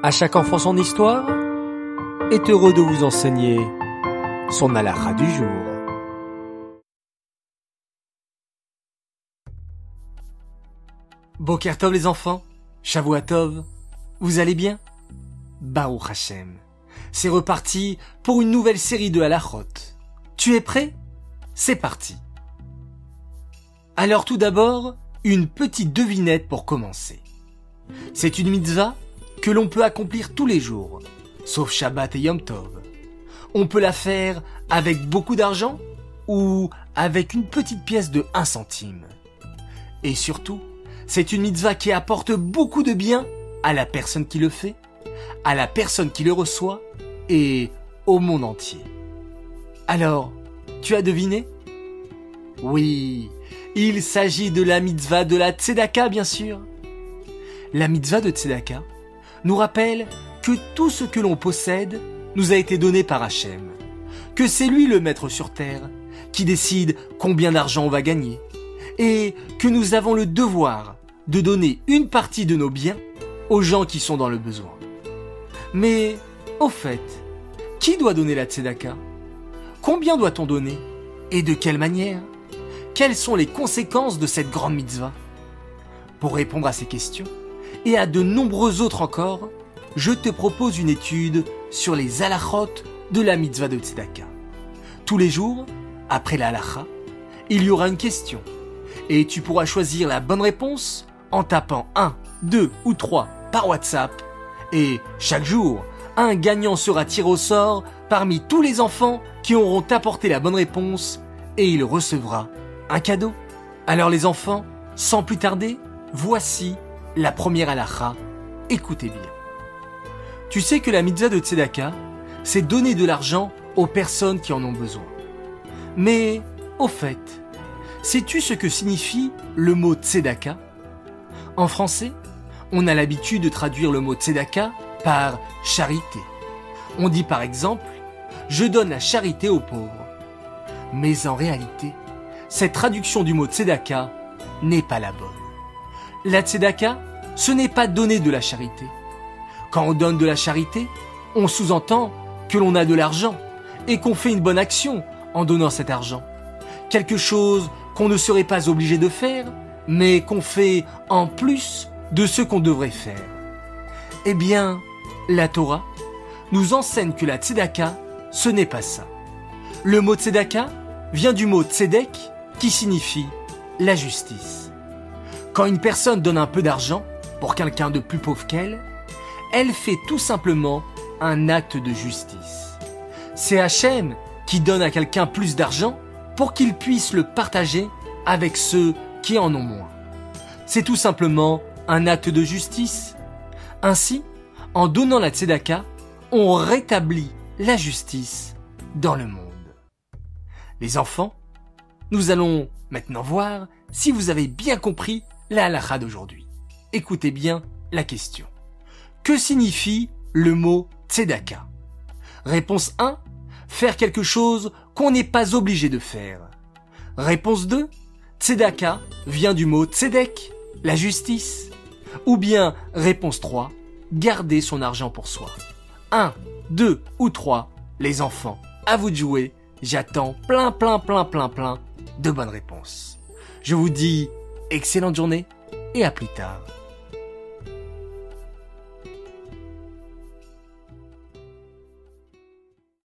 À chaque enfant son histoire est heureux de vous enseigner son halakha du jour. Bokertov les enfants, Shavuatov, vous allez bien? Baruch Hashem, c'est reparti pour une nouvelle série de halachot. Tu es prêt? C'est parti. Alors tout d'abord, une petite devinette pour commencer. C'est une mitzvah que l'on peut accomplir tous les jours, sauf Shabbat et Yom Tov. On peut la faire avec beaucoup d'argent ou avec une petite pièce de 1 centime. Et surtout, c'est une mitzvah qui apporte beaucoup de bien à la personne qui le fait, à la personne qui le reçoit et au monde entier. Alors, tu as deviné? Oui, il s'agit de la mitzvah de la tzedaka, bien sûr. La mitzvah de tzedaka nous rappelle que tout ce que l'on possède nous a été donné par Hachem, que c'est lui le maître sur terre, qui décide combien d'argent on va gagner, et que nous avons le devoir de donner une partie de nos biens aux gens qui sont dans le besoin. Mais, au fait, qui doit donner la tzedaka? Combien doit-on donner? Et de quelle manière? Quelles sont les conséquences de cette grande mitzvah? Pour répondre à ces questions, et à de nombreux autres encore, je te propose une étude sur les halachot de la mitzvah de tzedaka. Tous les jours, après la il y aura une question, et tu pourras choisir la bonne réponse en tapant 1, 2 ou 3 par WhatsApp, et chaque jour, un gagnant sera tiré au sort parmi tous les enfants qui auront apporté la bonne réponse, et il recevra un cadeau. Alors les enfants, sans plus tarder, voici la première halakha, écoutez bien. Tu sais que la mitzvah de Tzedaka, c'est donner de l'argent aux personnes qui en ont besoin. Mais, au fait, sais-tu ce que signifie le mot Tzedaka? En français, on a l'habitude de traduire le mot Tzedaka par charité. On dit par exemple, je donne la charité aux pauvres. Mais en réalité, cette traduction du mot Tzedaka n'est pas la bonne. La tzedaka, ce n'est pas donner de la charité. Quand on donne de la charité, on sous-entend que l'on a de l'argent et qu'on fait une bonne action en donnant cet argent. Quelque chose qu'on ne serait pas obligé de faire, mais qu'on fait en plus de ce qu'on devrait faire. Eh bien, la Torah nous enseigne que la tzedaka, ce n'est pas ça. Le mot tzedaka vient du mot tzedek qui signifie la justice. Quand une personne donne un peu d'argent pour quelqu'un de plus pauvre qu'elle, elle fait tout simplement un acte de justice. C'est Hachem qui donne à quelqu'un plus d'argent pour qu'il puisse le partager avec ceux qui en ont moins. C'est tout simplement un acte de justice. Ainsi, en donnant la tzedaka, on rétablit la justice dans le monde. Les enfants, nous allons maintenant voir si vous avez bien compris la halakha d'aujourd'hui. Écoutez bien la question. Que signifie le mot tzedaka? Réponse 1. Faire quelque chose qu'on n'est pas obligé de faire. Réponse 2. Tzedaka vient du mot tzedek, la justice. Ou bien réponse 3. Garder son argent pour soi. 1, 2 ou 3. Les enfants, à vous de jouer. J'attends plein plein plein plein plein de bonnes réponses. Je vous dis excellente journée et à plus tard.